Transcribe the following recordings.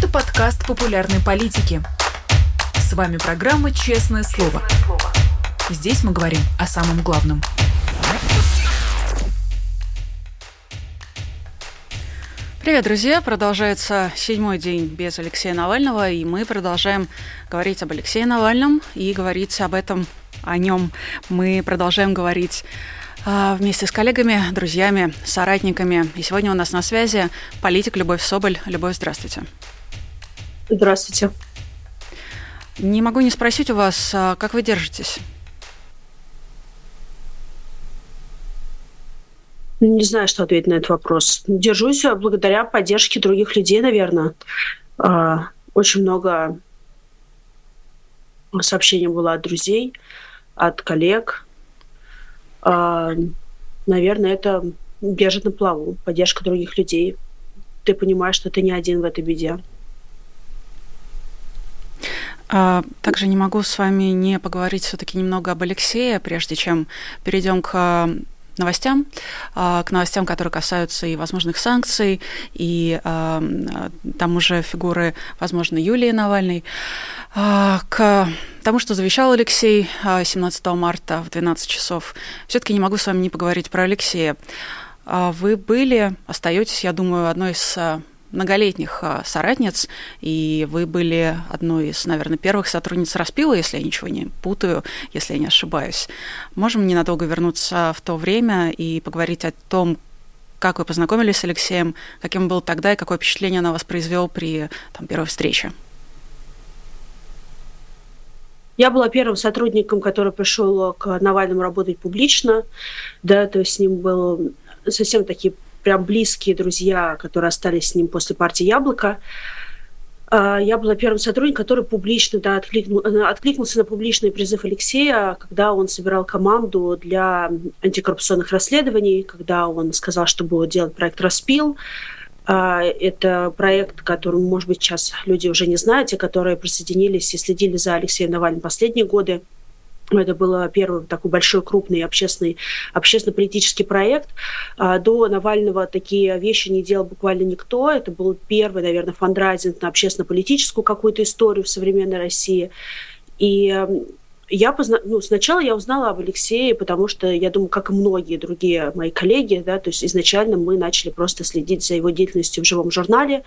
Это подкаст популярной политики. С вами программа «Честное слово». Здесь мы говорим о самом главном. Привет, друзья! Продолжается седьмой день без Алексея Навального, и мы продолжаем говорить об Алексее Навальном и говорить об этом, о нем. Мы продолжаем говорить а, вместе с коллегами, друзьями, соратниками. И сегодня у нас на связи политик Любовь Соболь. Любовь, здравствуйте. Здравствуйте. Не могу не спросить у вас, а, как вы держитесь? Не знаю, что ответить на этот вопрос. Держусь благодаря поддержке других людей, наверное. А, очень много сообщений было от друзей, от коллег, а, наверное, это держит на плаву, поддержка других людей. Ты понимаешь, что ты не один в этой беде. А, также не могу с вами не поговорить все-таки немного об Алексее, прежде чем перейдем к новостям, а, к новостям, которые касаются и возможных санкций, и там уже фигуры, возможно, Юлии Навальной. А, к тому, что завещал Алексей 17 а, марта в 12 часов. Все-таки не могу с вами не поговорить про Алексея. А, вы были, остаетесь, я думаю, одной из многолетних соратниц, и вы были одной из, наверное, первых сотрудниц Распила, если я ничего не путаю, если я не ошибаюсь. Можем ненадолго вернуться в то время и поговорить о том, как вы познакомились с Алексеем, каким был тогда и какое впечатление на вас произвел при там, первой встрече? Я была первым сотрудником, который пришел к Навальному работать публично. Да, то есть с ним был совсем такие прям близкие друзья, которые остались с ним после партии «Яблоко». А, я была первым сотрудником, который публично да, откликнул, откликнулся на публичный призыв Алексея, когда он собирал команду для антикоррупционных расследований, когда он сказал, что будет делать проект «Распил», а, это проект, который, может быть, сейчас люди уже не знают, те, которые присоединились и следили за Алексеем Навальным последние годы. Это был первый такой большой, крупный общественный, общественно-политический проект. А, до Навального такие вещи не делал буквально никто. Это был первый, наверное, фандрайзинг на общественно-политическую какую-то историю в современной России. И я позна... ну, сначала я узнала об Алексее, потому что, я думаю, как и многие другие мои коллеги, да, то есть изначально мы начали просто следить за его деятельностью в живом журнале.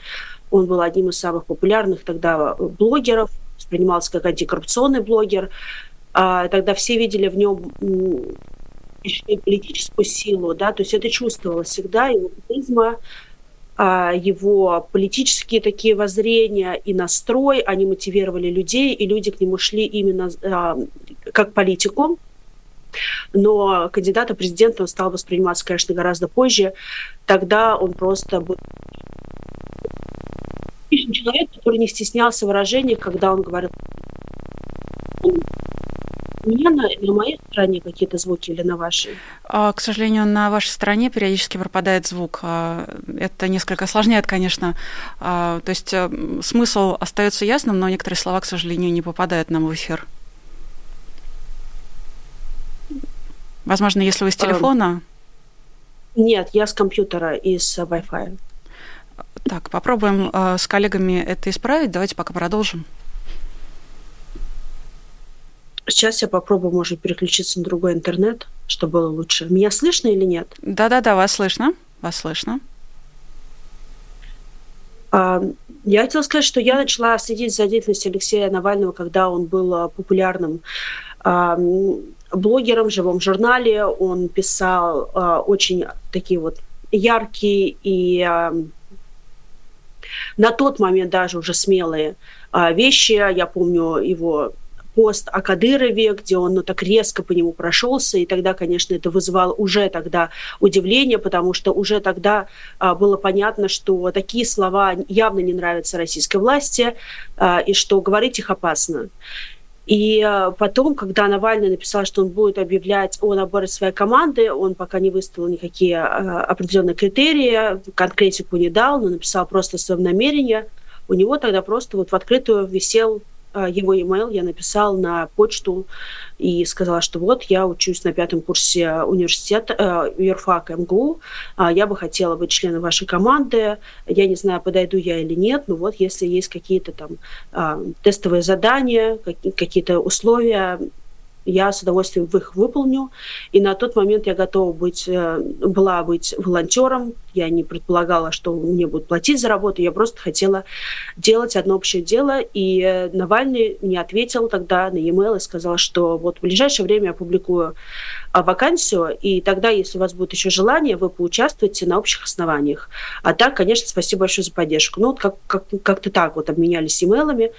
Он был одним из самых популярных тогда блогеров, воспринимался как антикоррупционный блогер. А, тогда все видели в нем политическую силу, да, то есть это чувствовалось всегда, его харизма, а, его политические такие воззрения и настрой, они мотивировали людей, и люди к нему шли именно а, как политику. Но кандидата президента он стал восприниматься, конечно, гораздо позже. Тогда он просто был человек, который не стеснялся в выражениях, когда он говорил меня на, на моей стороне какие-то звуки или на вашей? А, к сожалению, на вашей стороне периодически пропадает звук. А, это несколько осложняет, конечно. А, то есть э, смысл остается ясным, но некоторые слова, к сожалению, не попадают нам в эфир. Возможно, если вы с телефона. Нет, я с компьютера и с Wi-Fi. Так, попробуем э, с коллегами это исправить. Давайте пока продолжим. Сейчас я попробую, может, переключиться на другой интернет, чтобы было лучше. Меня слышно или нет? Да-да-да, вас слышно. Вас слышно. А, я хотела сказать, что я начала следить за деятельностью Алексея Навального, когда он был а, популярным а, блогером в живом журнале. Он писал очень такие вот яркие и на тот момент даже уже смелые вещи. Я помню его пост о Кадырове, где он ну, так резко по нему прошелся, и тогда, конечно, это вызывало уже тогда удивление, потому что уже тогда а, было понятно, что такие слова явно не нравятся российской власти, а, и что говорить их опасно. И а, потом, когда Навальный написал, что он будет объявлять о наборе своей команды, он пока не выставил никакие а, определенные критерии, конкретику не дал, но написал просто свое намерение, у него тогда просто вот в открытую висел его email я написал на почту и сказала, что вот я учусь на пятом курсе университета э, юрфака МГУ, э, я бы хотела быть членом вашей команды, я не знаю, подойду я или нет, но вот если есть какие-то там э, тестовые задания, какие-то условия, я с удовольствием их выполню. И на тот момент я готова быть, э, была быть волонтером. Я не предполагала, что мне будут платить за работу. Я просто хотела делать одно общее дело. И э, Навальный мне ответил тогда на e-mail и сказал, что вот в ближайшее время я публикую а, вакансию, и тогда, если у вас будет еще желание, вы поучаствуете на общих основаниях. А так, конечно, спасибо большое за поддержку. Ну, вот как, как, как-то так вот обменялись имейлами.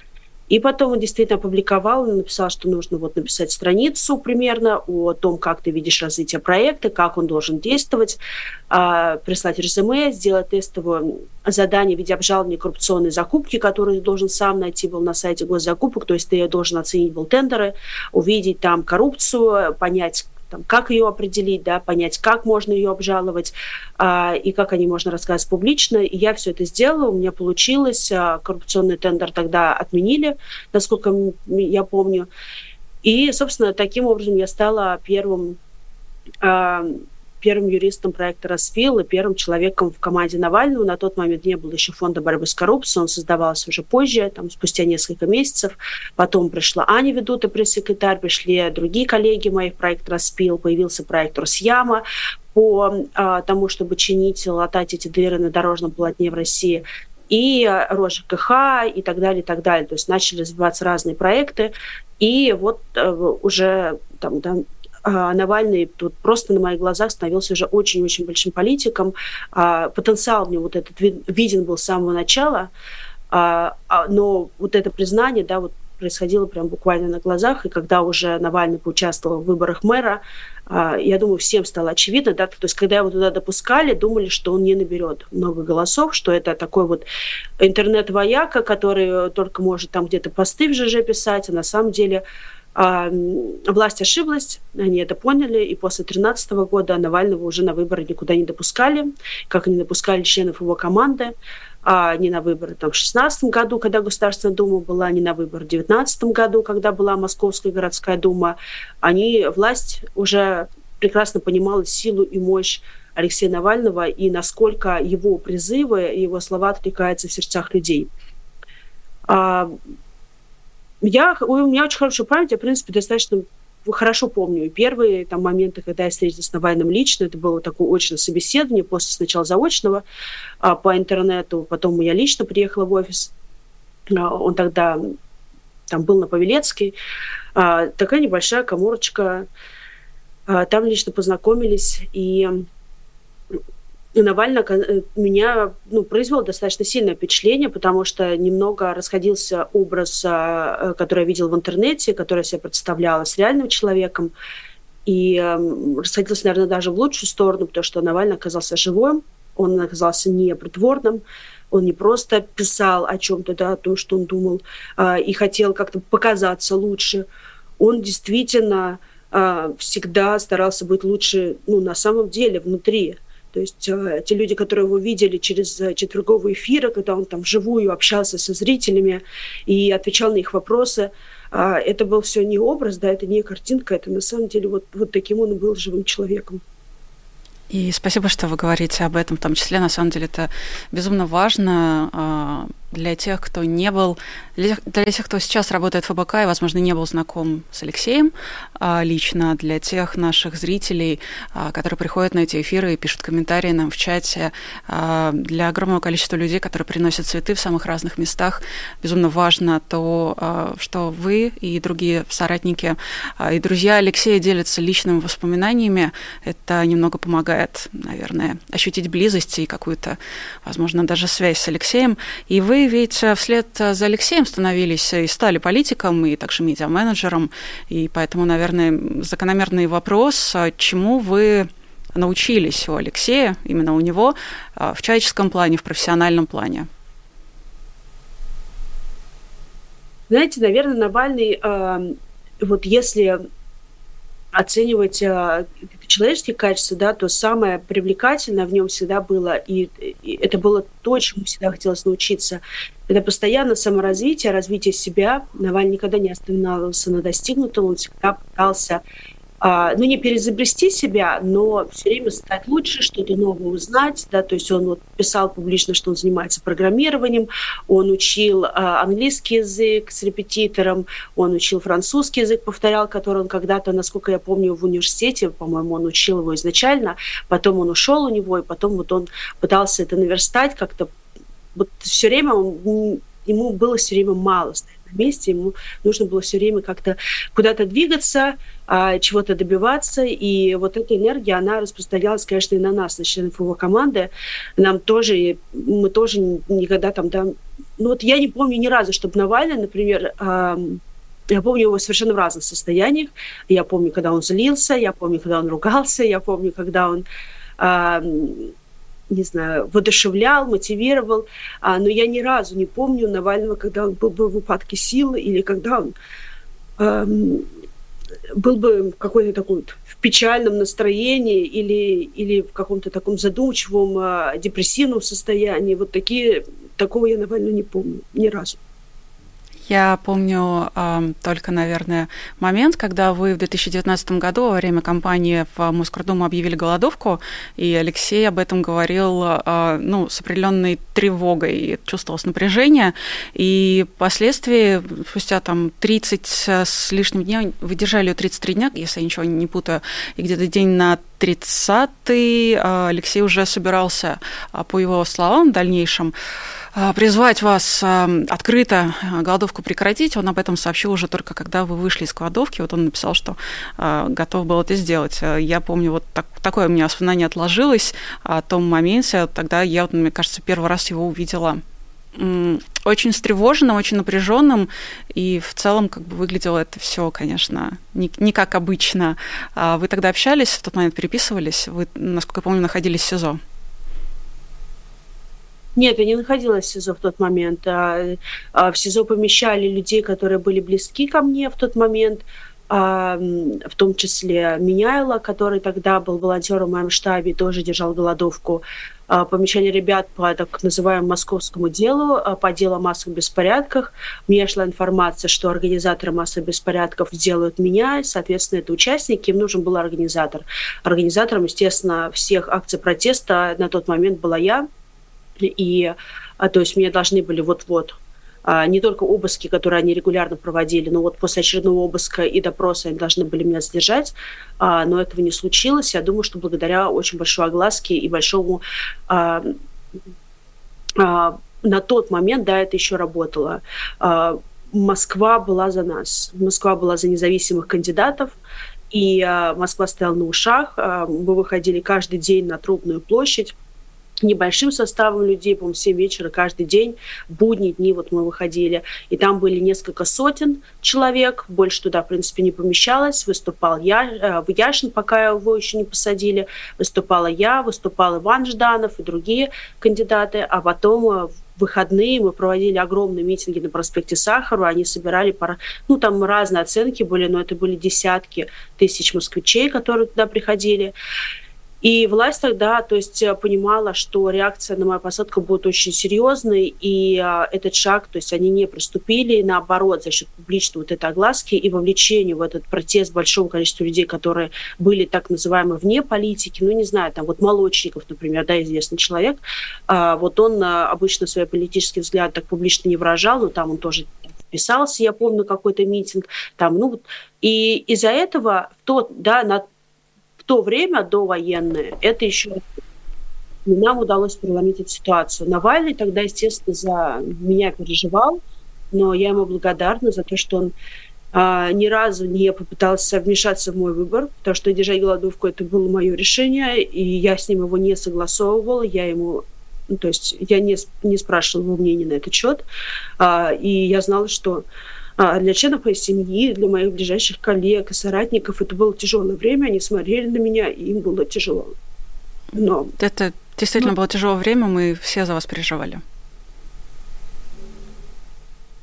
И потом он действительно опубликовал, написал, что нужно вот написать страницу примерно о том, как ты видишь развитие проекта, как он должен действовать, а, прислать резюме, сделать тестовое задание в виде обжалования коррупционной закупки, которую ты должен сам найти был на сайте госзакупок, то есть ты должен оценить был тендеры, увидеть там коррупцию, понять, там, как ее определить, да, понять, как можно ее обжаловать а, и как о ней можно рассказать публично. И я все это сделала, у меня получилось. А, коррупционный тендер тогда отменили, насколько я помню. И, собственно, таким образом я стала первым а, первым юристом проекта «Распил» и первым человеком в команде Навального. На тот момент не было еще фонда борьбы с коррупцией, он создавался уже позже, там, спустя несколько месяцев. Потом пришла Аня Ведута, пресс-секретарь, пришли другие коллеги моих проект «Распил», появился проект «Росяма», по а, тому, чтобы чинить, латать эти дыры на дорожном полотне в России и Рожа КХ и так далее, и так далее. То есть начали развиваться разные проекты. И вот э, уже там, да, Навальный тут просто на моих глазах становился уже очень-очень большим политиком. А, потенциал мне вот этот виден был с самого начала, а, но вот это признание, да, вот происходило прям буквально на глазах, и когда уже Навальный поучаствовал в выборах мэра, я думаю, всем стало очевидно, да, то есть когда его туда допускали, думали, что он не наберет много голосов, что это такой вот интернет-вояка, который только может там где-то посты в ЖЖ писать, а на самом деле власть ошиблась, они это поняли, и после 2013 года Навального уже на выборы никуда не допускали, как они допускали членов его команды, а не на выборы там, в 2016 году, когда Государственная Дума была, не на выборы в 2019 году, когда была Московская городская дума. Они, власть уже прекрасно понимала силу и мощь Алексея Навального и насколько его призывы, его слова откликаются в сердцах людей. А, я, у меня очень хорошая память, я, в принципе, достаточно хорошо помню первые там моменты, когда я встретилась с Навальным лично, это было такое очное собеседование, после сначала заочного а, по интернету, потом я лично приехала в офис, а, он тогда там был на Павелецкой, а, такая небольшая коморочка, а, там лично познакомились, и Навальный э, меня ну, произвел достаточно сильное впечатление, потому что немного расходился образ, а, э, который я видел в интернете, который я себе представляла с реальным человеком. И э, расходился, наверное, даже в лучшую сторону, потому что Навальный оказался живым, он оказался не притворным, он не просто писал о чем-то, да, о том, что он думал, э, и хотел как-то показаться лучше. Он действительно э, всегда старался быть лучше, ну, на самом деле, внутри. То есть э, те люди, которые его видели через э, четверговые эфиры, когда он там вживую общался со зрителями и отвечал на их вопросы, э, это был все не образ, да, это не картинка, это на самом деле вот, вот таким он был живым человеком. И спасибо, что вы говорите об этом, в том числе, на самом деле, это безумно важно а, для тех, кто не был, для, тех, кто сейчас работает в ФБК и, возможно, не был знаком с Алексеем а, лично, для тех наших зрителей, а, которые приходят на эти эфиры и пишут комментарии нам в чате, а, для огромного количества людей, которые приносят цветы в самых разных местах, безумно важно то, что вы и другие соратники и друзья Алексея делятся личными воспоминаниями. Это немного помогает, наверное, ощутить близость и какую-то, возможно, даже связь с Алексеем. И вы ведь э, вслед э, за Алексеем становились и стали политиком, и также медиа-менеджером. И поэтому, наверное, закономерный вопрос, а чему вы научились у Алексея, именно у него, э, в человеческом плане, в профессиональном плане? Знаете, наверное, Навальный, вот если оценивать э, человеческие качества, да, то самое привлекательное в нем всегда было, и, и это было то, чему всегда хотелось научиться. Это постоянно саморазвитие, развитие себя. Наваль никогда не останавливался на достигнутом, он всегда пытался ну, не перезабрести себя, но все время стать лучше, что-то новое узнать, да, то есть он вот писал публично, что он занимается программированием, он учил а, английский язык с репетитором, он учил французский язык, повторял, который он когда-то, насколько я помню, в университете, по-моему, он учил его изначально, потом он ушел у него, и потом вот он пытался это наверстать как-то, вот все время он, ему было все время мало месте, ему нужно было все время как-то куда-то двигаться, а, чего-то добиваться, и вот эта энергия, она распространялась, конечно, и на нас, на членов его команды. Нам тоже, мы тоже никогда там, да, ну вот я не помню ни разу, чтобы Навальный, например, я помню его совершенно в разных состояниях. Я помню, когда он злился, я помню, когда он ругался, я помню, когда он не знаю, воодушевлял, мотивировал, а, но я ни разу не помню Навального, когда он был бы в упадке силы или когда он эм, был бы какой-то такой вот в печальном настроении или, или в каком-то таком задумчивом, э, депрессивном состоянии. Вот такие, такого я Навального не помню ни разу. Я помню э, только, наверное, момент, когда вы в 2019 году во время кампании в Москордуму объявили голодовку, и Алексей об этом говорил э, ну, с определенной тревогой, чувствовалось напряжение, и впоследствии, спустя там 30 с лишним дня, вы держали ее 33 дня, если я ничего не путаю, и где-то день на 30-й Алексей уже собирался, по его словам, в дальнейшем а, призвать вас а, открыто а, голодовку прекратить. Он об этом сообщил уже только когда вы вышли из голодовки. Вот он написал, что готов был это сделать. Я помню, вот так, такое у меня воспоминание отложилось о том моменте. Тогда я, вот, мне кажется, первый раз его увидела очень встревоженным, очень напряженным, и в целом как бы выглядело это все, конечно, не, не как обычно. Вы тогда общались, в тот момент переписывались, вы, насколько я помню, находились в СИЗО. Нет, я не находилась в СИЗО в тот момент. А, а, в СИЗО помещали людей, которые были близки ко мне в тот момент, а, в том числе Меняйла, который тогда был волонтером в моем штабе, тоже держал голодовку. Помещали ребят по так называемому московскому делу, по делу о массовых беспорядках. Мне шла информация, что организаторы массовых беспорядков делают меня, соответственно, это участники, им нужен был организатор. Организатором, естественно, всех акций протеста на тот момент была я, и а, то есть мне должны были вот-вот а, не только обыски, которые они регулярно проводили, но вот после очередного обыска и допроса они должны были меня задержать, а, но этого не случилось. Я думаю, что благодаря очень большой огласке и большому на тот момент, да, это еще работало. Москва была за нас. Москва была за независимых кандидатов, и Москва стояла на ушах. Мы выходили каждый день на Трубную площадь небольшим составом людей, по-моему, 7 вечера каждый день, будние дни вот мы выходили, и там были несколько сотен человек, больше туда, в принципе, не помещалось, выступал я, э, Яшин, пока его еще не посадили, выступала я, выступал Иван Жданов и другие кандидаты, а потом э, в выходные мы проводили огромные митинги на проспекте Сахару, они собирали, пара, ну, там разные оценки были, но это были десятки тысяч москвичей, которые туда приходили. И власть тогда, то есть, э, понимала, что реакция на мою посадку будет очень серьезной, и а, этот шаг, то есть, они не приступили, наоборот, за счет публичной вот этой огласки и вовлечения в этот протест большого количества людей, которые были так называемые вне политики, ну, не знаю, там вот Молочников, например, да, известный человек, а, вот он а, обычно свои политические взгляды так публично не выражал, но там он тоже писался, я помню, какой-то митинг, там, ну, и из-за этого тот, да, на то время, до военное, это еще нам удалось переломить эту ситуацию. Навальный тогда, естественно, за меня переживал, но я ему благодарна за то, что он а, ни разу не попытался вмешаться в мой выбор, потому что держать голодовку это было мое решение, и я с ним его не согласовывала, я ему ну, то есть я не, не спрашивала его мнения на этот счет, а, и я знала, что для членов моей семьи, для моих ближайших коллег и соратников это было тяжелое время. Они смотрели на меня, и им было тяжело. Но... Это действительно Но... было тяжелое время, мы все за вас переживали.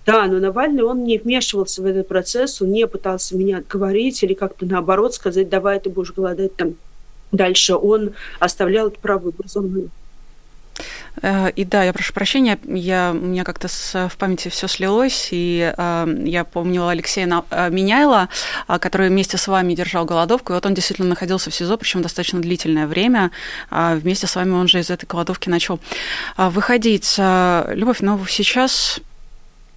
Да, но Навальный, он не вмешивался в этот процесс, он не пытался меня отговорить или как-то наоборот сказать, давай ты будешь голодать там дальше. Он оставлял это право. Э, и да, я прошу прощения, я, у меня как-то в памяти все слилось, и э, я помнила Алексея На, э, Меняйла, э, который вместе с вами держал голодовку, и вот он действительно находился в СИЗО, причем достаточно длительное время. Э, вместе с вами он же из этой голодовки начал э, выходить. Э, Любовь, ну сейчас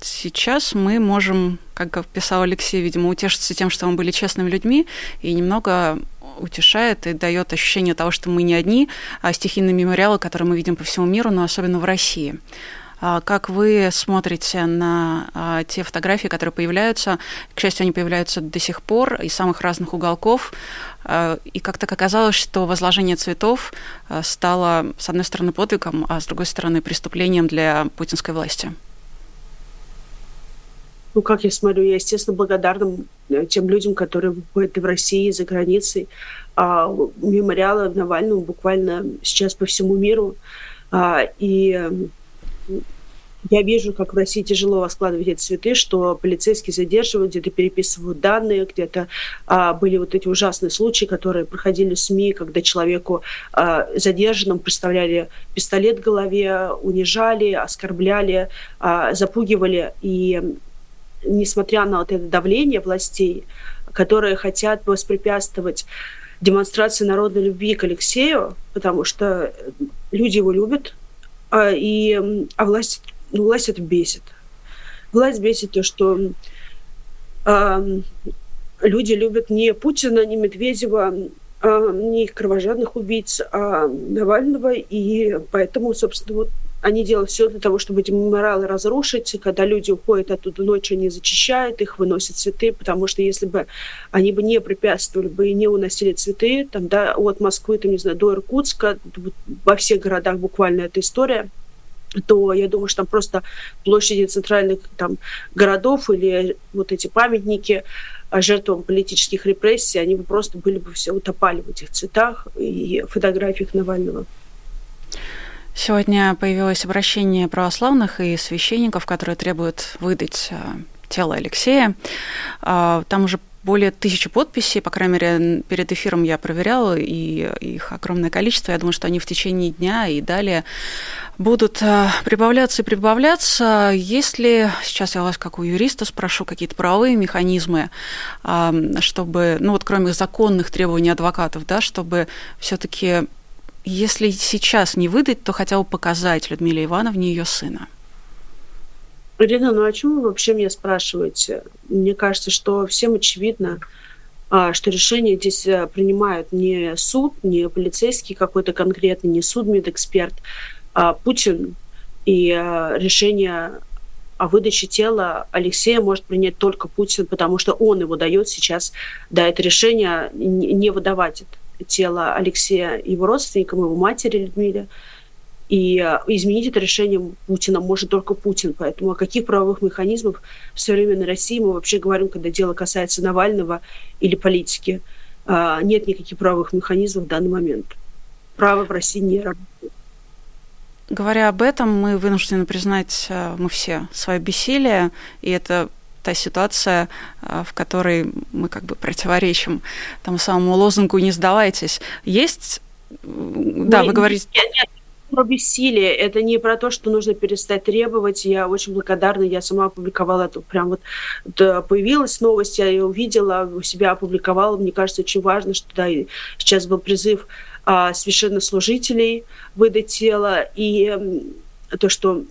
сейчас мы можем, как писал Алексей, видимо, утешиться тем, что мы были честными людьми, и немного утешает и дает ощущение того, что мы не одни, а стихийные мемориалы, которые мы видим по всему миру, но особенно в России. А как вы смотрите на а, те фотографии, которые появляются? К счастью, они появляются до сих пор из самых разных уголков. А, и как так оказалось, что возложение цветов стало, с одной стороны, подвигом, а с другой стороны, преступлением для путинской власти? Ну, как я смотрю, я, естественно, благодарна э, тем людям, которые выходят и в России, и за границей. А, мемориалы Навальному буквально сейчас по всему миру. А, и я вижу, как в России тяжело складывать эти цветы, что полицейские задерживают, где-то переписывают данные, где-то а, были вот эти ужасные случаи, которые проходили в СМИ, когда человеку а, задержанным представляли пистолет в голове, унижали, оскорбляли, а, запугивали. И несмотря на вот это давление властей, которые хотят воспрепятствовать демонстрации народной любви к Алексею, потому что люди его любят, а, и, а власть, ну, власть это бесит. Власть бесит то, что э, люди любят не Путина, не Медведева, э, не кровожадных убийц, а Навального, и поэтому, собственно, вот они делают все для того, чтобы эти мемориалы разрушить. Когда люди уходят оттуда ночью, они зачищают их, выносят цветы, потому что если бы они бы не препятствовали бы и не уносили цветы, там, да, от Москвы, там, не знаю, до Иркутска, во всех городах буквально эта история, то я думаю, что там просто площади центральных там, городов или вот эти памятники жертвам политических репрессий, они бы просто были бы все утопали в этих цветах и фотографиях Навального. Сегодня появилось обращение православных и священников, которые требуют выдать э, тело Алексея. А, там уже более тысячи подписей, по крайней мере, перед эфиром я проверяла, и их огромное количество. Я думаю, что они в течение дня и далее будут э, прибавляться и прибавляться. Если, сейчас я вас как у юриста спрошу, какие-то правовые механизмы, чтобы, ну вот кроме законных требований адвокатов, да, чтобы все-таки если сейчас не выдать, то хотя бы показать Людмиле Ивановне ее сына. Ирина, ну о чем вы вообще меня спрашиваете? Мне кажется, что всем очевидно, а, что решение здесь э, принимают не суд, не полицейский какой-то конкретный, не судмедэксперт, а Путин. И решение о выдаче тела Алексея может принять только Путин, потому что он его дает сейчас, да, это решение не выдавать это тело Алексея его родственникам, его матери Людмиле. И э, изменить это решение Путина может только Путин. Поэтому о каких правовых механизмах в современной России мы вообще говорим, когда дело касается Навального или политики? А, нет никаких правовых механизмов в данный момент. Право в России не работает. Говоря об этом, мы вынуждены признать, э, мы все, свое бессилие, и это та ситуация, а, в которой мы как бы противоречим тому самому лозунгу «не сдавайтесь». Есть, да, вы говорите... Нет, нет, про бессилие. Это не про то, что нужно перестать требовать. Я очень благодарна. Я сама опубликовала это. Прям вот да, появилась новость, я ее увидела, у себя опубликовала. Мне кажется, очень важно, что да, сейчас был призыв а, священнослужителей выдать тело. И то, что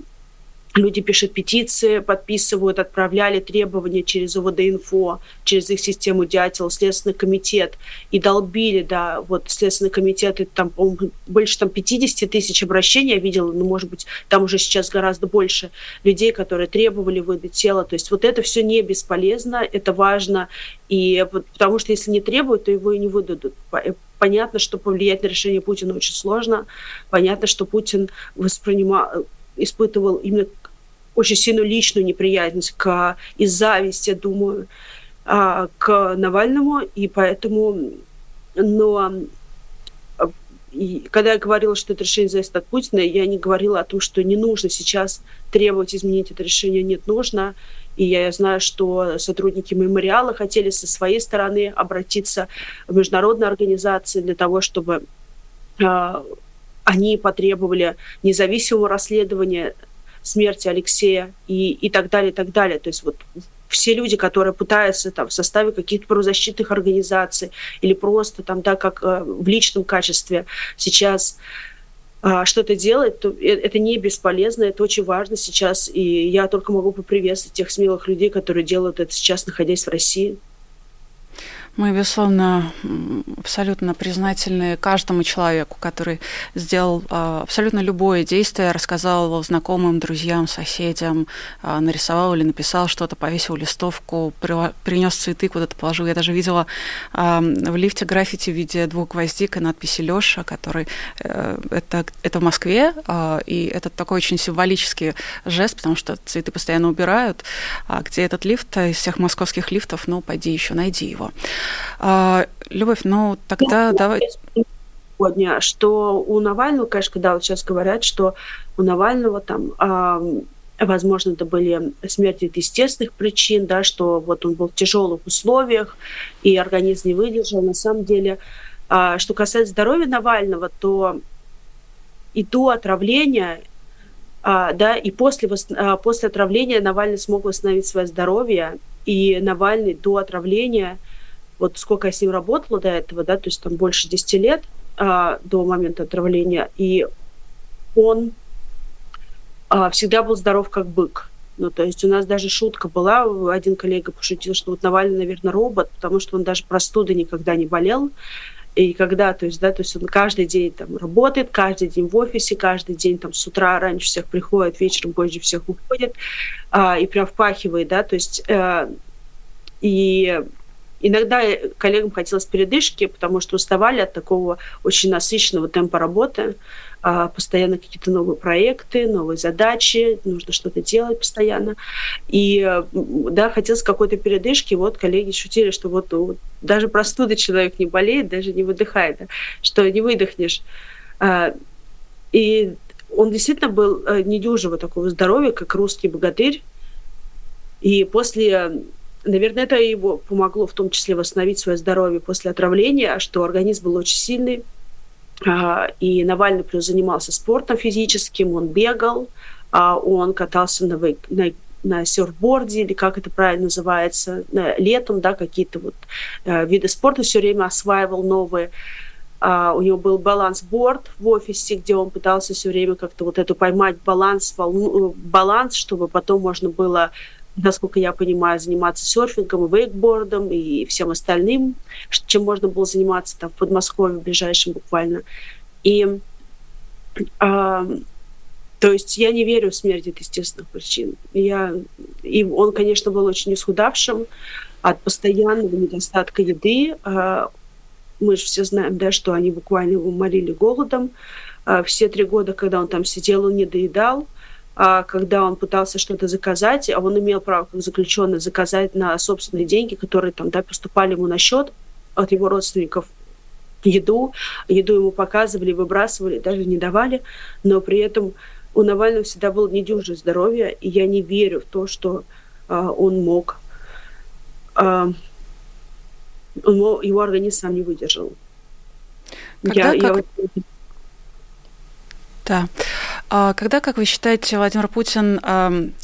Люди пишут петиции, подписывают, отправляли требования через УВД-инфо, через их систему Дятел, Следственный комитет и долбили, да, вот Следственный комитет, и там, больше там 50 тысяч обращений я видела, ну, может быть, там уже сейчас гораздо больше людей, которые требовали выдать тело. То есть вот это все не бесполезно, это важно, и потому что если не требуют, то его и не выдадут. Понятно, что повлиять на решение Путина очень сложно. Понятно, что Путин воспринимал испытывал именно очень сильную личную неприязнь к, и зависть, я думаю, а, к Навальному, и поэтому, но и когда я говорила, что это решение зависит от Путина, я не говорила о том, что не нужно сейчас требовать изменить это решение. Нет, нужно. И я знаю, что сотрудники мемориала хотели со своей стороны обратиться в международные организации для того, чтобы э, они потребовали независимого расследования смерти Алексея и, и так далее, и так далее. То есть вот все люди, которые пытаются там в составе каких-то правозащитных организаций или просто там, да, как э, в личном качестве сейчас э, что-то делать, то э, это не бесполезно, это очень важно сейчас, и я только могу поприветствовать тех смелых людей, которые делают это сейчас, находясь в России. Мы, безусловно, абсолютно признательны каждому человеку, который сделал а, абсолютно любое действие, рассказал знакомым, друзьям, соседям, а, нарисовал или написал что-то, повесил листовку, принес цветы, куда-то положил. Я даже видела а, в лифте граффити в виде двух гвоздик и надписи Лёша, который э, это, это в Москве, и это такой очень символический жест, потому что цветы постоянно убирают. А где этот лифт из всех московских лифтов, ну, пойди еще найди его. А, Любовь, ну тогда ну, давай... Сегодня, что у Навального, конечно, когда вот сейчас говорят, что у Навального там возможно, это были смерти от естественных причин, да, что вот он был в тяжелых условиях, и организм не выдержал. На самом деле, а, что касается здоровья Навального, то и до отравления, а, да, и после, после отравления Навальный смог восстановить свое здоровье, и Навальный до отравления – вот сколько я с ним работала до этого, да, то есть там больше 10 лет а, до момента отравления, и он а, всегда был здоров как бык. Ну, то есть у нас даже шутка была, один коллега пошутил, что вот Навальный, наверное, робот, потому что он даже простуды никогда не болел. И когда, то есть, да, то есть он каждый день там работает, каждый день в офисе, каждый день там с утра раньше всех приходит, вечером позже всех уходит, а, и прям впахивает, да, то есть, э, и Иногда коллегам хотелось передышки, потому что уставали от такого очень насыщенного темпа работы. А, постоянно какие-то новые проекты, новые задачи, нужно что-то делать постоянно. И да, хотелось какой-то передышки. Вот коллеги шутили, что вот, вот даже простуды человек не болеет, даже не выдыхает, да, что не выдохнешь. А, и он действительно был э, недюжего такого здоровья, как русский богатырь. И после Наверное, это его помогло в том числе восстановить свое здоровье после отравления, что организм был очень сильный. А, и Навальный плюс занимался спортом физическим, он бегал, а он катался на, на, на серфборде, или как это правильно называется, летом, да, какие-то вот э, виды спорта все время осваивал новые. Uh, у него был баланс-борд в офисе, где он пытался все время как-то вот эту поймать баланс, волну, э, баланс, чтобы потом можно было насколько я понимаю, заниматься серфингом, вейкбордом и всем остальным, чем можно было заниматься там в Подмосковье в ближайшем буквально. И а, то есть я не верю в смерть от естественных причин. Я, и он, конечно, был очень исхудавшим от постоянного недостатка еды. А, мы же все знаем, да, что они буквально его морили голодом. А, все три года, когда он там сидел, он не доедал. А, когда он пытался что-то заказать, а он имел право как заключенный заказать на собственные деньги, которые там да, поступали ему на счет от его родственников еду. Еду ему показывали, выбрасывали, даже не давали, но при этом у Навального всегда было недюжное здоровье, и я не верю в то, что а, он мог, а, он мог, его организм сам не выдержал. Когда, я, как... я... Да. А когда, как вы считаете, Владимир Путин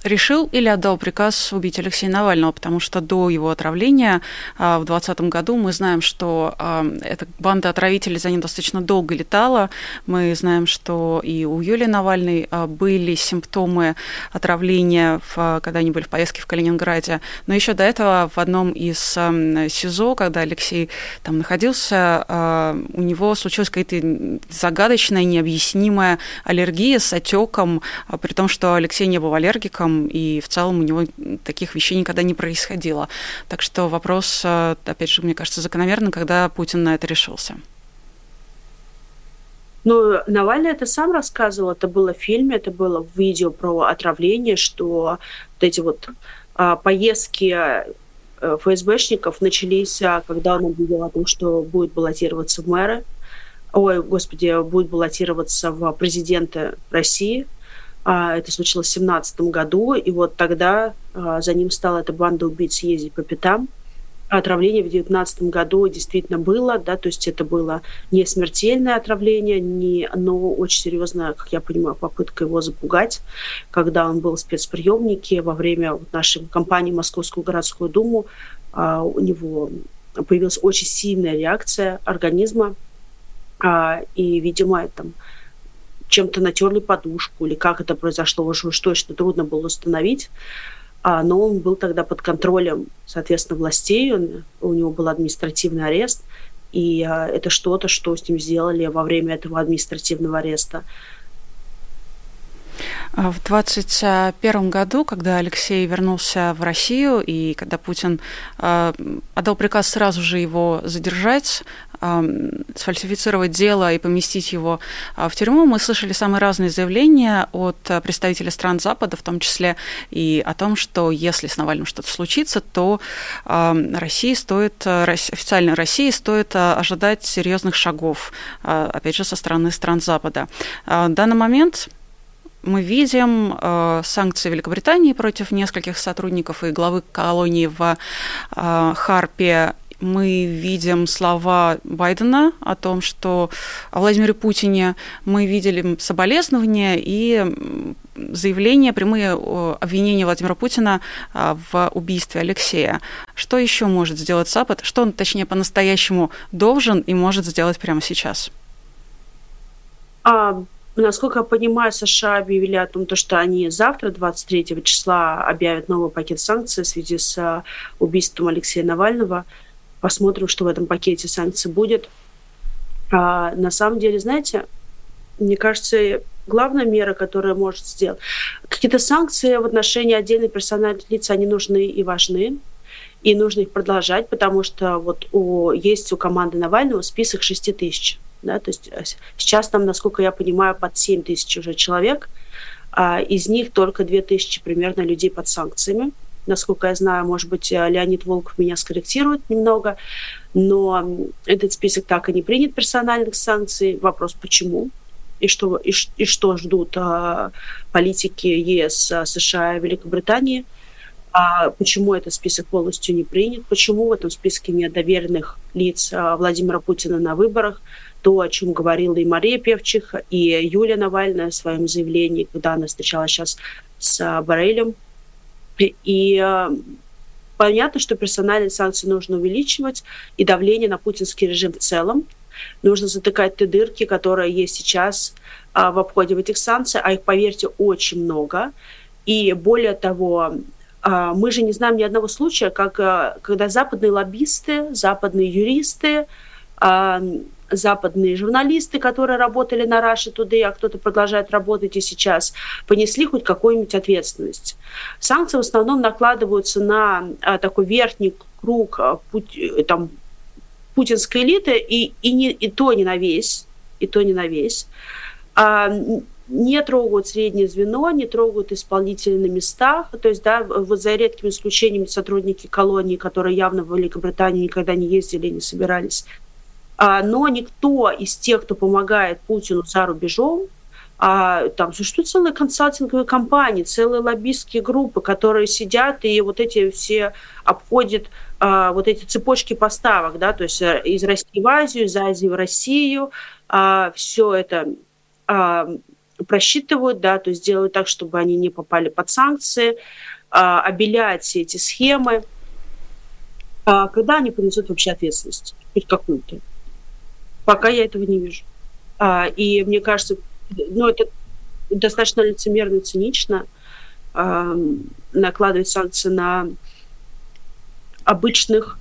решил или отдал приказ убить Алексея Навального? Потому что до его отравления а, в 2020 году мы знаем, что эта банда отравителей за ним достаточно долго летала. Мы знаем, что и у Юлии Навальной а, были симптомы отравления, когда они были в поездке в Калининграде. Но еще до этого в одном из СИЗО, когда Алексей там находился, у него случилась какая-то загадочная, необъяснимая аллергия отеком, а при том, что Алексей не был аллергиком, и в целом у него таких вещей никогда не происходило. Так что вопрос, э, опять же, мне кажется, закономерный, когда Путин на это решился. Ну, Навальный это сам рассказывал, это было в фильме, это было в видео про отравление, что вот эти вот а, поездки э, ФСБшников начались, а, когда он объявил о том, что будет баллотироваться в мэры. Ой, господи, будет баллотироваться в президенты России. А, это случилось в 2017 году, и вот тогда а, за ним стала эта банда убийц ездить по пятам. Отравление в 2019 году действительно было, да, то есть это было не смертельное отравление, не, но очень серьезная, как я понимаю, попытка его запугать, когда он был в спецприемнике во время нашей кампании Московскую городскую думу, а, у него появилась очень сильная реакция организма, и, видимо, там чем-то натерли подушку, или как это произошло, уже уж точно трудно было установить. А, но он был тогда под контролем, соответственно, властей, он, у него был административный арест, и а, это что-то, что с ним сделали во время этого административного ареста. А в 2021 году, когда Алексей вернулся в Россию и когда Путин э, отдал приказ сразу же его задержать, сфальсифицировать дело и поместить его э, в тюрьму, мы слышали самые разные заявления от представителей стран Запада, в том числе и о том, что если с Навальным что-то случится, то России стоит, официально России стоит ожидать серьезных шагов, опять же, со стороны стран Запада. В данный момент мы видим э, санкции Великобритании против нескольких сотрудников и главы колонии в э, Харпе. Мы видим слова Байдена о том, что о Владимире Путине мы видели соболезнования и заявления, прямые обвинения Владимира Путина э, в убийстве Алексея. Что еще может сделать Запад? Что он, точнее, по-настоящему должен и может сделать прямо сейчас? А, Насколько я понимаю, США объявили о том, что они завтра, 23 числа, объявят новый пакет санкций в связи с а, убийством Алексея Навального. Посмотрим, что в этом пакете санкций будет. А, на самом деле, знаете, мне кажется, главная мера, которая может сделать... Какие-то санкции в отношении отдельных персональных лиц, они нужны и важны. И нужно их продолжать, потому что вот у, есть у команды Навального список 6 тысяч да, то есть э, сейчас там, насколько я понимаю, под 7 тысяч уже человек, а из них только 2 тысячи примерно людей под санкциями. Насколько я знаю, может быть, э, Леонид Волков меня скорректирует немного, но этот список так и не принят персональных санкций. Вопрос, почему? И что, и, и что ждут а, политики ЕС, а, США и Великобритании? А почему этот список полностью не принят? Почему в этом списке нет доверенных лиц а, Владимира Путина на выборах? то, о чем говорила и Мария Певчих, и Юлия Навальная в своем заявлении, когда она встречалась сейчас с Барелем. И э, понятно, что персональные санкции нужно увеличивать, и давление на путинский режим в целом. Нужно затыкать те дырки, которые есть сейчас а, в обходе этих санкций, а их, поверьте, очень много. И более того, а, мы же не знаем ни одного случая, как, э, когда западные лоббисты, западные юристы западные журналисты, которые работали на Russia Today, а кто-то продолжает работать и сейчас, понесли хоть какую-нибудь ответственность. Санкции в основном накладываются на а, такой верхний круг а, э, там, путинской элиты, и, и, не, и то не на весь, и то не на весь. А, не трогают среднее звено, не трогают исполнителей на местах. То есть, да, вот за редким исключением сотрудники колонии, которые явно в Великобритании никогда не ездили и не собирались но никто из тех, кто помогает Путину за рубежом, а, там существуют целые консалтинговые компании, целые лоббистские группы, которые сидят и вот эти все обходят а, вот эти цепочки поставок, да, то есть э, из России в Азию, из Азии в Россию, а, все это а, просчитывают, да, то есть делают так, чтобы они не попали под санкции, а, все эти схемы. А, когда они понесут вообще ответственность, хоть какую-то? Пока я этого не вижу. А, и мне кажется, ну, это достаточно лицемерно цинично а, накладывать санкции на обычных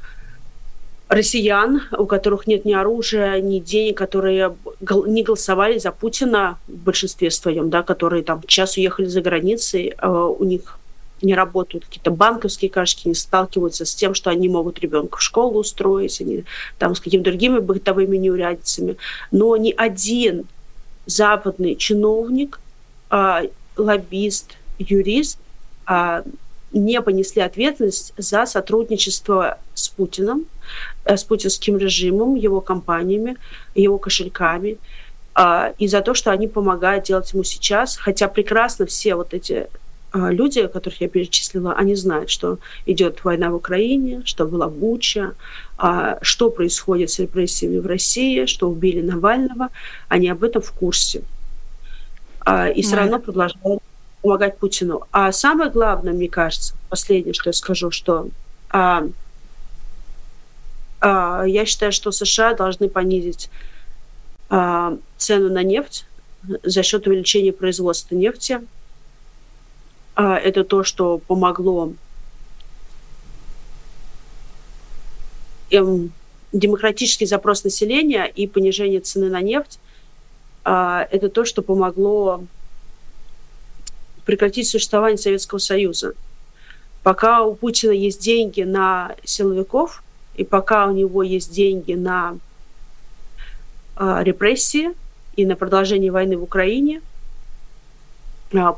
россиян, у которых нет ни оружия, ни денег, которые не голосовали за Путина в большинстве своем, да, которые там час уехали за границей, а у них не работают какие-то банковские кашки, не сталкиваются с тем, что они могут ребенка в школу устроить, они там с какими-то другими бытовыми неурядицами. Но ни один западный чиновник, а, лоббист, юрист а, не понесли ответственность за сотрудничество с Путиным, э, с путинским режимом, его компаниями, его кошельками, э, и за то, что они помогают делать ему сейчас, хотя прекрасно все вот эти люди, которых я перечислила, они знают, что идет война в Украине, что была Буча, что происходит с репрессиями в России, что убили Навального, они об этом в курсе. И все равно продолжают помогать Путину. А самое главное, мне кажется, последнее, что я скажу, что а, а, я считаю, что США должны понизить а, цену на нефть за счет увеличения производства нефти. А, это то, что помогло им демократический запрос населения и понижение цены на нефть. А, это то, что помогло прекратить существование Советского Союза. Пока у Путина есть деньги на силовиков, и пока у него есть деньги на э, репрессии и на продолжение войны в Украине,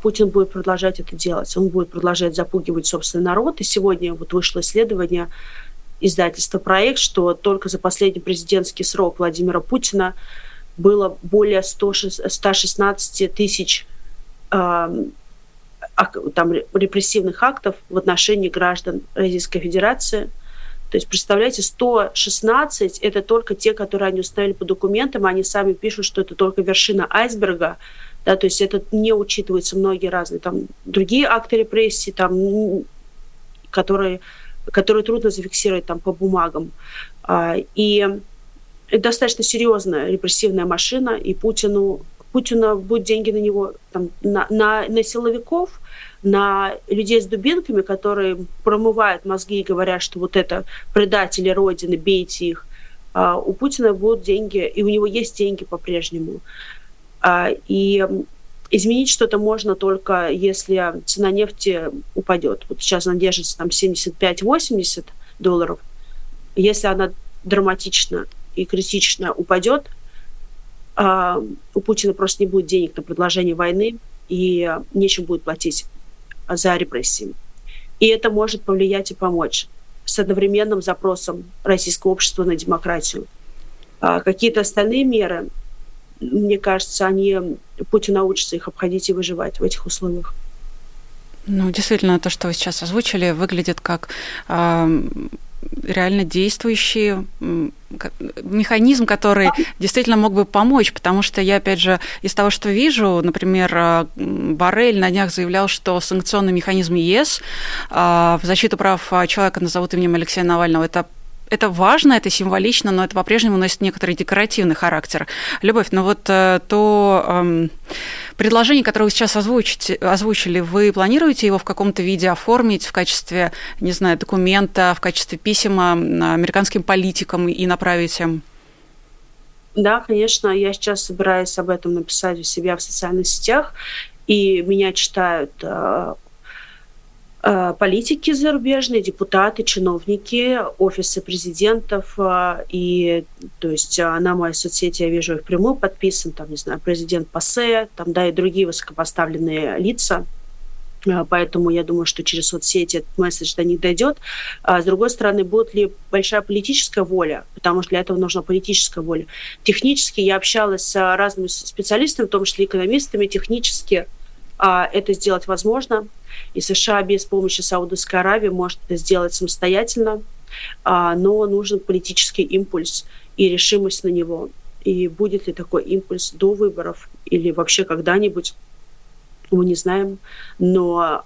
Путин будет продолжать это делать. Он будет продолжать запугивать собственный народ. И сегодня вот вышло исследование издательства «Проект», что только за последний президентский срок Владимира Путина было более 100, 116 тысяч э, там, репрессивных актов в отношении граждан Российской Федерации. То есть, представляете, 116 – это только те, которые они установили по документам, они сами пишут, что это только вершина айсберга, да, то есть это не учитываются многие разные там другие акты репрессий, там, которые, которые трудно зафиксировать там по бумагам. А, и достаточно серьезная репрессивная машина, и Путину Путина будут деньги на него, там, на, на, на силовиков, на людей с дубинками, которые промывают мозги и говорят, что вот это предатели Родины, бейте их. А у Путина будут деньги, и у него есть деньги по-прежнему. А, и изменить что-то можно только, если цена нефти упадет. Вот сейчас она держится там 75-80 долларов. Если она драматично и критично упадет, а, у Путина просто не будет денег на продолжение войны и нечем будет платить за репрессии. И это может повлиять и помочь с одновременным запросом российского общества на демократию. А какие-то остальные меры, мне кажется, они Путин научится их обходить и выживать в этих условиях. Ну, действительно, то, что вы сейчас озвучили, выглядит как э, реально действующий механизм, который действительно мог бы помочь, потому что я, опять же, из того, что вижу, например, э, Барель на днях заявлял, что санкционный механизм ЕС э, в защиту прав человека назовут именем Алексея Навального, это это важно, это символично, но это по-прежнему носит некоторый декоративный характер. Любовь, ну вот э, то эм, предложение, которое вы сейчас озвучите, озвучили, вы планируете его в каком-то виде оформить в качестве, не знаю, документа, в качестве письма американским политикам и направить им? Да, конечно, я сейчас собираюсь об этом написать у себя в социальных сетях, и меня читают э, политики зарубежные, депутаты, чиновники, офисы президентов, э, и то есть э, на моей соцсети я вижу их прямую подписан, там, не знаю, президент Пассе, там, да, и другие высокопоставленные лица, Поэтому я думаю, что через соцсети этот месседж до них дойдет. А с другой стороны, будет ли большая политическая воля, потому что для этого нужна политическая воля. Технически я общалась с разными специалистами, в том числе экономистами, технически это сделать возможно. И США без помощи Саудовской Аравии может это сделать самостоятельно, а, но нужен политический импульс и решимость на него. И будет ли такой импульс до выборов или вообще когда-нибудь, мы не знаем. Но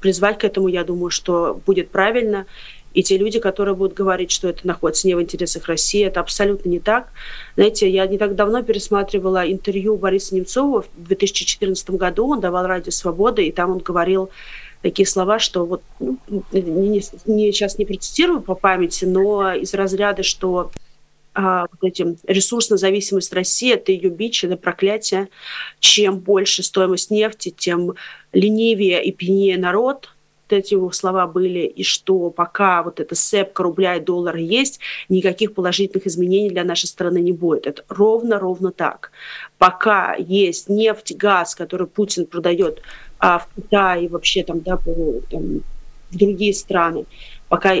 призвать к этому, я думаю, что будет правильно. И те люди, которые будут говорить, что это находится не в интересах России, это абсолютно не так. Знаете, я не так давно пересматривала интервью Бориса Немцова в 2014 году. Он давал радио «Свобода», и там он говорил такие слова, что вот ну, не, не, сейчас не процитирую по памяти, но из разряда, что а, вот ресурсная зависимость России, это ее бич, это проклятие. Чем больше стоимость нефти, тем ленивее и пьянее народ – эти его слова были, и что пока вот эта сепка рубля и доллара есть, никаких положительных изменений для нашей страны не будет. Это ровно-ровно так. Пока есть нефть, газ, который Путин продает а в Китае вообще там, да, по, там, в другие страны, пока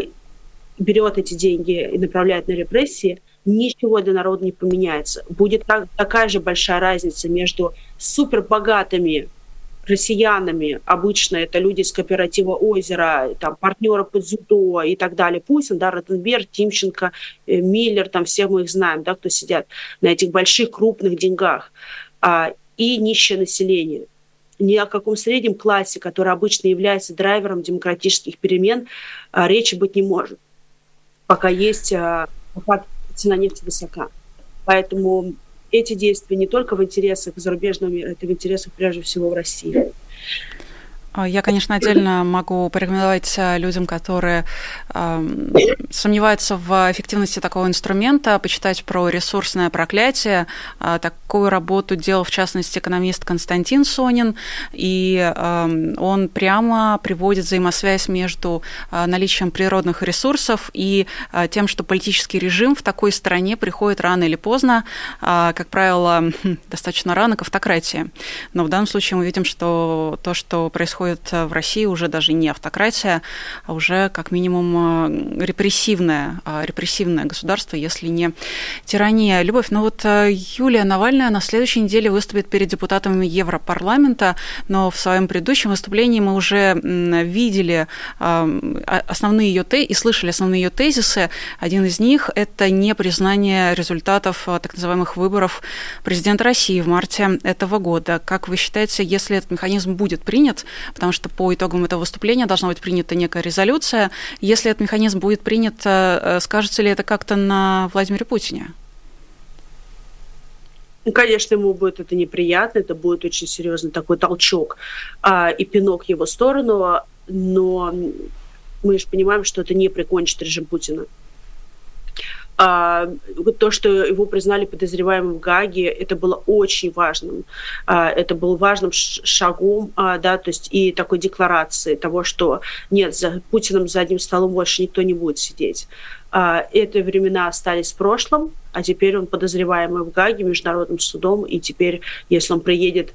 берет эти деньги и направляет на репрессии, ничего для народа не поменяется. Будет так, такая же большая разница между супербогатыми россиянами, обычно это люди из кооператива «Озеро», там, партнеры по дзюдо и так далее, Путин, да, Ротенберг, Тимченко, э, Миллер, там все мы их знаем, да, кто сидят на этих больших крупных деньгах, а, и нищее население. Ни о каком среднем классе, который обычно является драйвером демократических перемен, а, речи быть не может, пока есть а, цена нефти высока. Поэтому эти действия не только в интересах зарубежного мира, это в интересах прежде всего в России. А, я, конечно, отдельно могу порекомендовать э, людям, которые э, сомневаются в эффективности такого инструмента, почитать про ресурсное проклятие. Э, такую работу делал, в частности, экономист Константин Сонин, и э, он прямо приводит взаимосвязь между э, наличием природных ресурсов и э, тем, что политический режим в такой стране приходит рано или поздно, э, как правило, достаточно рано к автократии. Но в данном случае мы видим, что то, что происходит происходит э, в России уже даже не автократия, а уже как минимум э, репрессивное, э, репрессивное государство, если не тирания. Любовь, ну вот Юлия Навальная на следующей неделе выступит перед депутатами Европарламента, но в своем предыдущем выступлении мы уже видели основные ее те и слышали основные ее тезисы. Один из них – это непризнание результатов так называемых выборов президента России в марте этого года. Как вы считаете, если этот механизм будет принят, потому что по итогам этого выступления должна быть принята некая резолюция. Если этот механизм будет принят, э, э, скажется ли это как-то на Владимире Путине? Ну, конечно, ему будет это неприятно, это будет очень серьезный такой толчок а, и пинок в его сторону, но мы же понимаем, что это не прикончит режим Путина. А, то, что его признали подозреваемым в Гаге, это было очень важным. А, это был важным шагом, а, да, то есть и такой декларации того, что нет, за Путиным за одним столом больше никто не будет сидеть. Эти времена остались в прошлом, а теперь он подозреваемый в Гаге международным судом, и теперь, если он приедет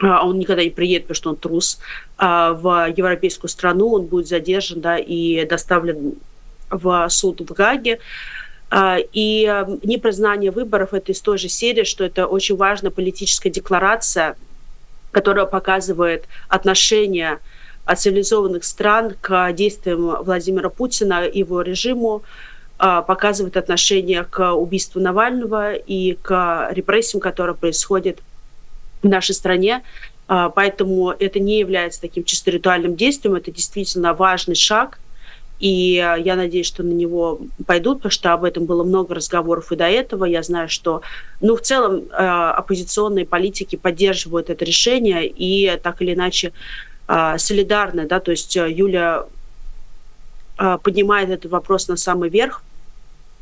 он никогда не приедет, потому что он трус, в европейскую страну, он будет задержан да, и доставлен в суд в Гаге. А, и эм, непризнание выборов – это из той же серии, что это очень важная политическая декларация, которая показывает отношение цивилизованных стран к действиям Владимира Путина и его режиму, а, показывает отношение к убийству Навального и к репрессиям, которые происходят в нашей стране. А, поэтому это не является таким чисто ритуальным действием, это действительно важный шаг – и э, я надеюсь, что на него пойдут, потому что об этом было много разговоров и до этого. Я знаю, что, ну, в целом э, оппозиционные политики поддерживают это решение и так или иначе э, солидарны, да, то есть Юля поднимает этот вопрос на самый верх,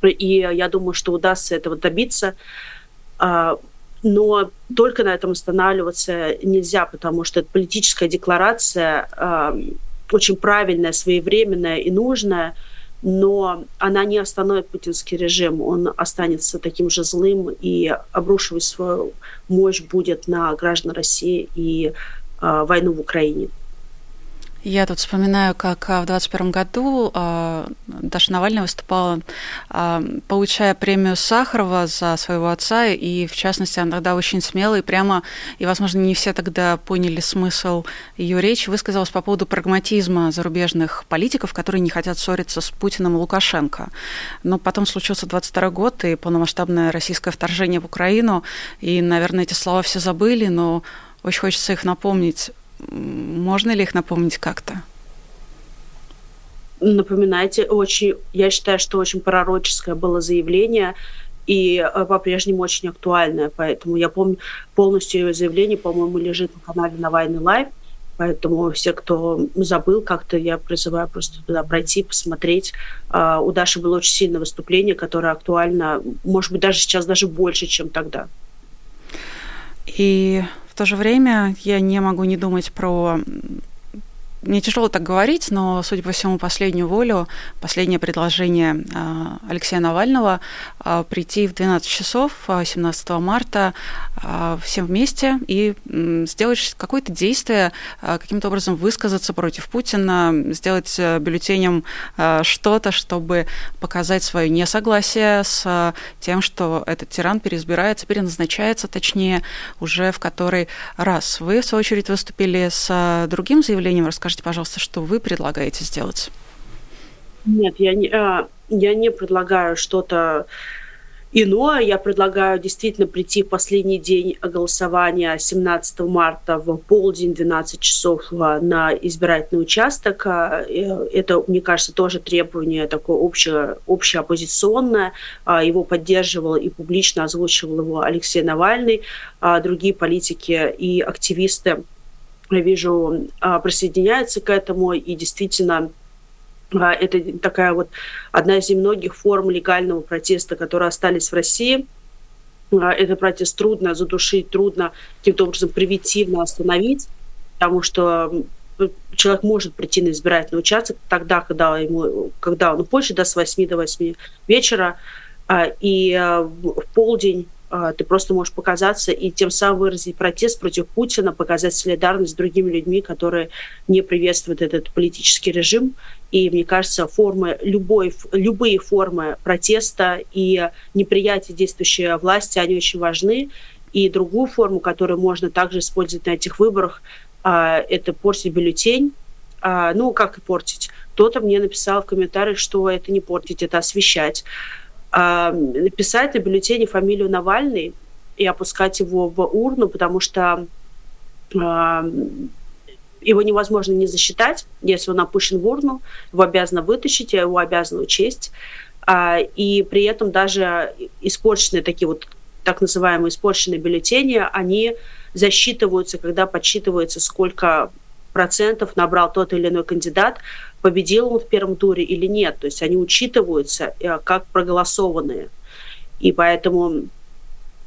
и я думаю, что удастся этого добиться. Но только на этом останавливаться нельзя, потому что это политическая декларация очень правильная, своевременная и нужная, но она не остановит путинский режим. Он останется таким же злым и обрушивать свою мощь будет на граждан России и э, войну в Украине. Я тут вспоминаю, как а, в 2021 году а, Даша Навальная выступала, а, получая премию Сахарова за своего отца, и, в частности, она тогда очень смело и прямо, и, возможно, не все тогда поняли смысл ее речи, высказалась по поводу прагматизма зарубежных политиков, которые не хотят ссориться с Путиным и Лукашенко. Но потом случился 22 год и полномасштабное российское вторжение в Украину, и, наверное, эти слова все забыли, но очень хочется их напомнить можно ли их напомнить как-то? Напоминайте, очень, я считаю, что очень пророческое было заявление, и э, по-прежнему очень актуальное, поэтому я помню полностью ее заявление, по-моему, лежит на канале Навальный Лайв, поэтому все, кто забыл, как-то я призываю просто туда пройти, посмотреть. А, у Даши было очень сильное выступление, которое актуально, может быть, даже сейчас даже больше, чем тогда. И в то же время я не могу не думать про мне тяжело так говорить, но, судя по всему, последнюю волю, последнее предложение а, Алексея Навального а, прийти в 12 часов 17 марта всем вместе и сделать какое-то действие, каким-то образом высказаться против Путина, сделать э, бюллетенем что-то, чтобы показать свое несогласие с тем, что этот тиран переизбирается, переназначается, точнее, уже в который раз. Вы, в свою очередь, выступили с другим заявлением. Расскажите, пожалуйста, что вы предлагаете сделать? Нет, я не, а, я не предлагаю что-то иное. Я предлагаю действительно прийти в последний день голосования 17 марта в полдень, 12 часов а, на избирательный участок. А, это, мне кажется, тоже требование такое общее, общеоппозиционное. Его поддерживал и публично озвучивал его Алексей Навальный, другие политики и активисты я вижу, а, присоединяется к этому, и действительно а, это такая вот одна из немногих форм легального протеста, которые остались в России. А, этот протест трудно задушить, трудно каким-то образом превентивно остановить, потому что человек может прийти на избирательный участок тогда, когда, ему, когда он хочет, да, с 8 до 8 вечера, и в полдень ты просто можешь показаться и тем самым выразить протест против Путина, показать солидарность с другими людьми, которые не приветствуют этот политический режим. И мне кажется, формы, любой, любые формы протеста и неприятия действующей власти, они очень важны. И другую форму, которую можно также использовать на этих выборах, а, это портить бюллетень. А, ну, как и портить? Кто-то мне написал в комментариях, что это не портить, это освещать написать на бюллетене фамилию Навальный и опускать его в урну, потому что его невозможно не засчитать, если он опущен в урну, его обязаны вытащить, его обязаны учесть. А, и при этом даже испорченные такие вот так называемые испорченные бюллетени, они засчитываются, когда подсчитывается, сколько процентов набрал тот или иной кандидат, победил он в первом туре или нет. То есть они учитываются э, как проголосованные. И поэтому,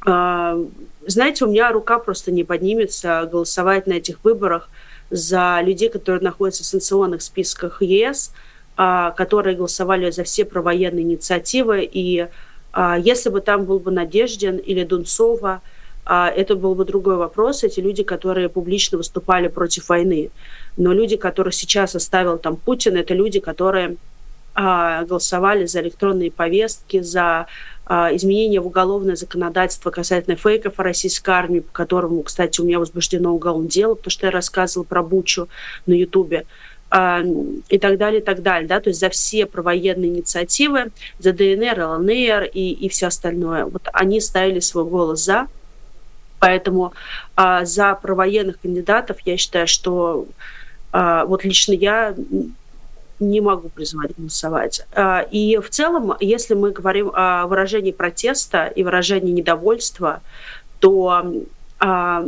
а, знаете, у меня рука просто не поднимется голосовать на этих выборах за людей, которые находятся в санкционных списках ЕС, а, которые голосовали за все провоенные инициативы. И а, если бы там был бы Надеждин или Дунцова, это был бы другой вопрос. Эти люди, которые публично выступали против войны но люди, которых сейчас оставил там Путин, это люди, которые а, голосовали за электронные повестки, за а, изменения в уголовное законодательство касательно фейков о российской армии, по которому, кстати, у меня возбуждено уголовное дело, потому что я рассказывала про Бучу на Ютубе а, и так далее, и так далее, да, то есть за все провоенные инициативы, за ДНР, ЛНР и, и все остальное. Вот они ставили свой голос за, поэтому а, за провоенных кандидатов я считаю, что а, вот лично я не могу призвать голосовать. А, и в целом, если мы говорим о выражении протеста и выражении недовольства, то а,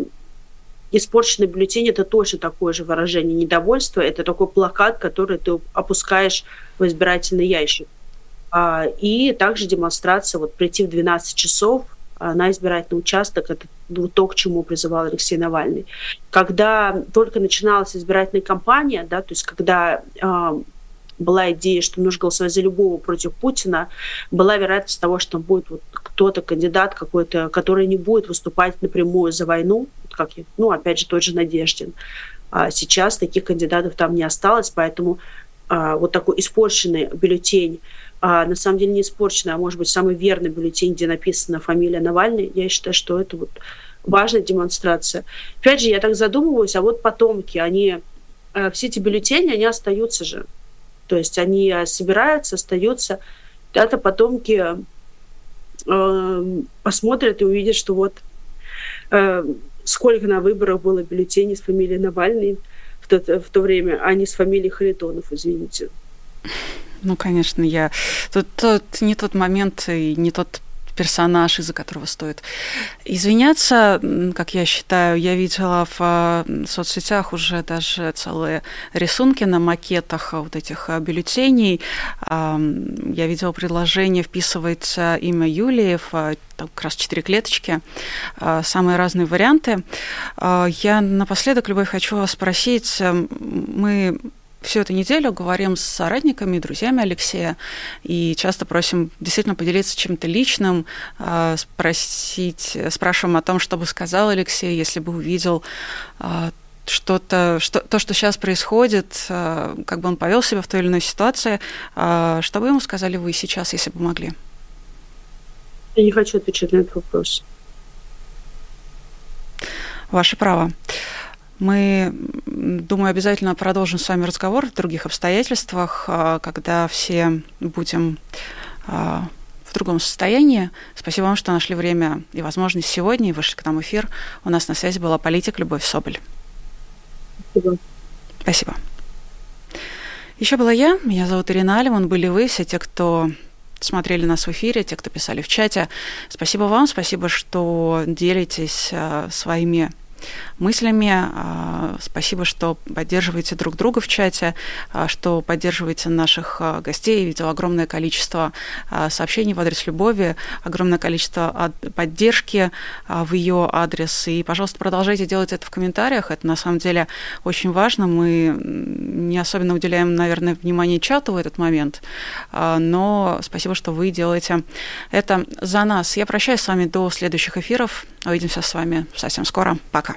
испорченный бюллетень – это точно такое же выражение недовольства. Это такой плакат, который ты опускаешь в избирательный ящик. И также демонстрация, вот прийти в 12 часов – а, на избирательный участок. Это то, к чему призывал Алексей Навальный. Когда только начиналась избирательная кампания, да, то есть когда э, была идея, что нужно голосовать за любого против Путина, была вероятность того, что там будет вот кто-то, кандидат какой-то, который не будет выступать напрямую за войну, как, ну, опять же, тот же Надеждин. А сейчас таких кандидатов там не осталось, поэтому а, вот такой испорченный бюллетень а на самом деле не испорченный, а может быть самый верный бюллетень, где написана фамилия Навальный, я считаю, что это вот важная демонстрация. Опять же, я так задумываюсь, а вот потомки, они, э, все эти бюллетени, они остаются же. То есть они собираются, остаются. Это потомки э, посмотрят и увидят, что вот э, сколько на выборах было бюллетеней с фамилией Навальный в то, в то время, а не с фамилией Харитонов, извините. Ну, конечно, я... Тут, тут не тот момент и не тот персонаж, из-за которого стоит извиняться, как я считаю. Я видела в а, соцсетях уже даже целые рисунки на макетах вот этих а, бюллетеней. Я видела предложение вписывать имя Юлии в там как раз четыре клеточки, самые разные варианты. Я напоследок, Любовь, хочу вас спросить, мы всю эту неделю говорим с соратниками, друзьями Алексея, и часто просим действительно поделиться чем-то личным, а, спросить, спрашиваем о том, что бы сказал Алексей, если бы увидел а, что-то, что, то, что сейчас происходит, а, как бы он повел себя в той или иной ситуации, что бы ему сказали вы сейчас, если бы могли? Я не хочу отвечать на этот вопрос. Ваше право. Мы, думаю, обязательно продолжим с вами разговор в других обстоятельствах, а, когда все будем а, в другом состоянии. Спасибо вам, что нашли время и возможность сегодня и вышли к нам в эфир. У нас на связи была политик Любовь Соболь. Спасибо. Спасибо. Еще была я, меня зовут Ирина Алиман, были вы, все те, кто смотрели нас в эфире, те, кто писали в чате. Спасибо вам, спасибо, что делитесь а, своими мыслями. А, спасибо, что поддерживаете друг друга в чате, а, что поддерживаете наших а, гостей. Я видела огромное количество сообщений в адрес Любови, огромное количество поддержки в ее адрес. И, пожалуйста, продолжайте делать это в комментариях. Это на самом деле очень важно. Мы не особенно уделяем, наверное, внимание чату в этот момент, но спасибо, что вы делаете это за нас. Я прощаюсь с вами до следующих эфиров. Увидимся с вами совсем скоро. Пока.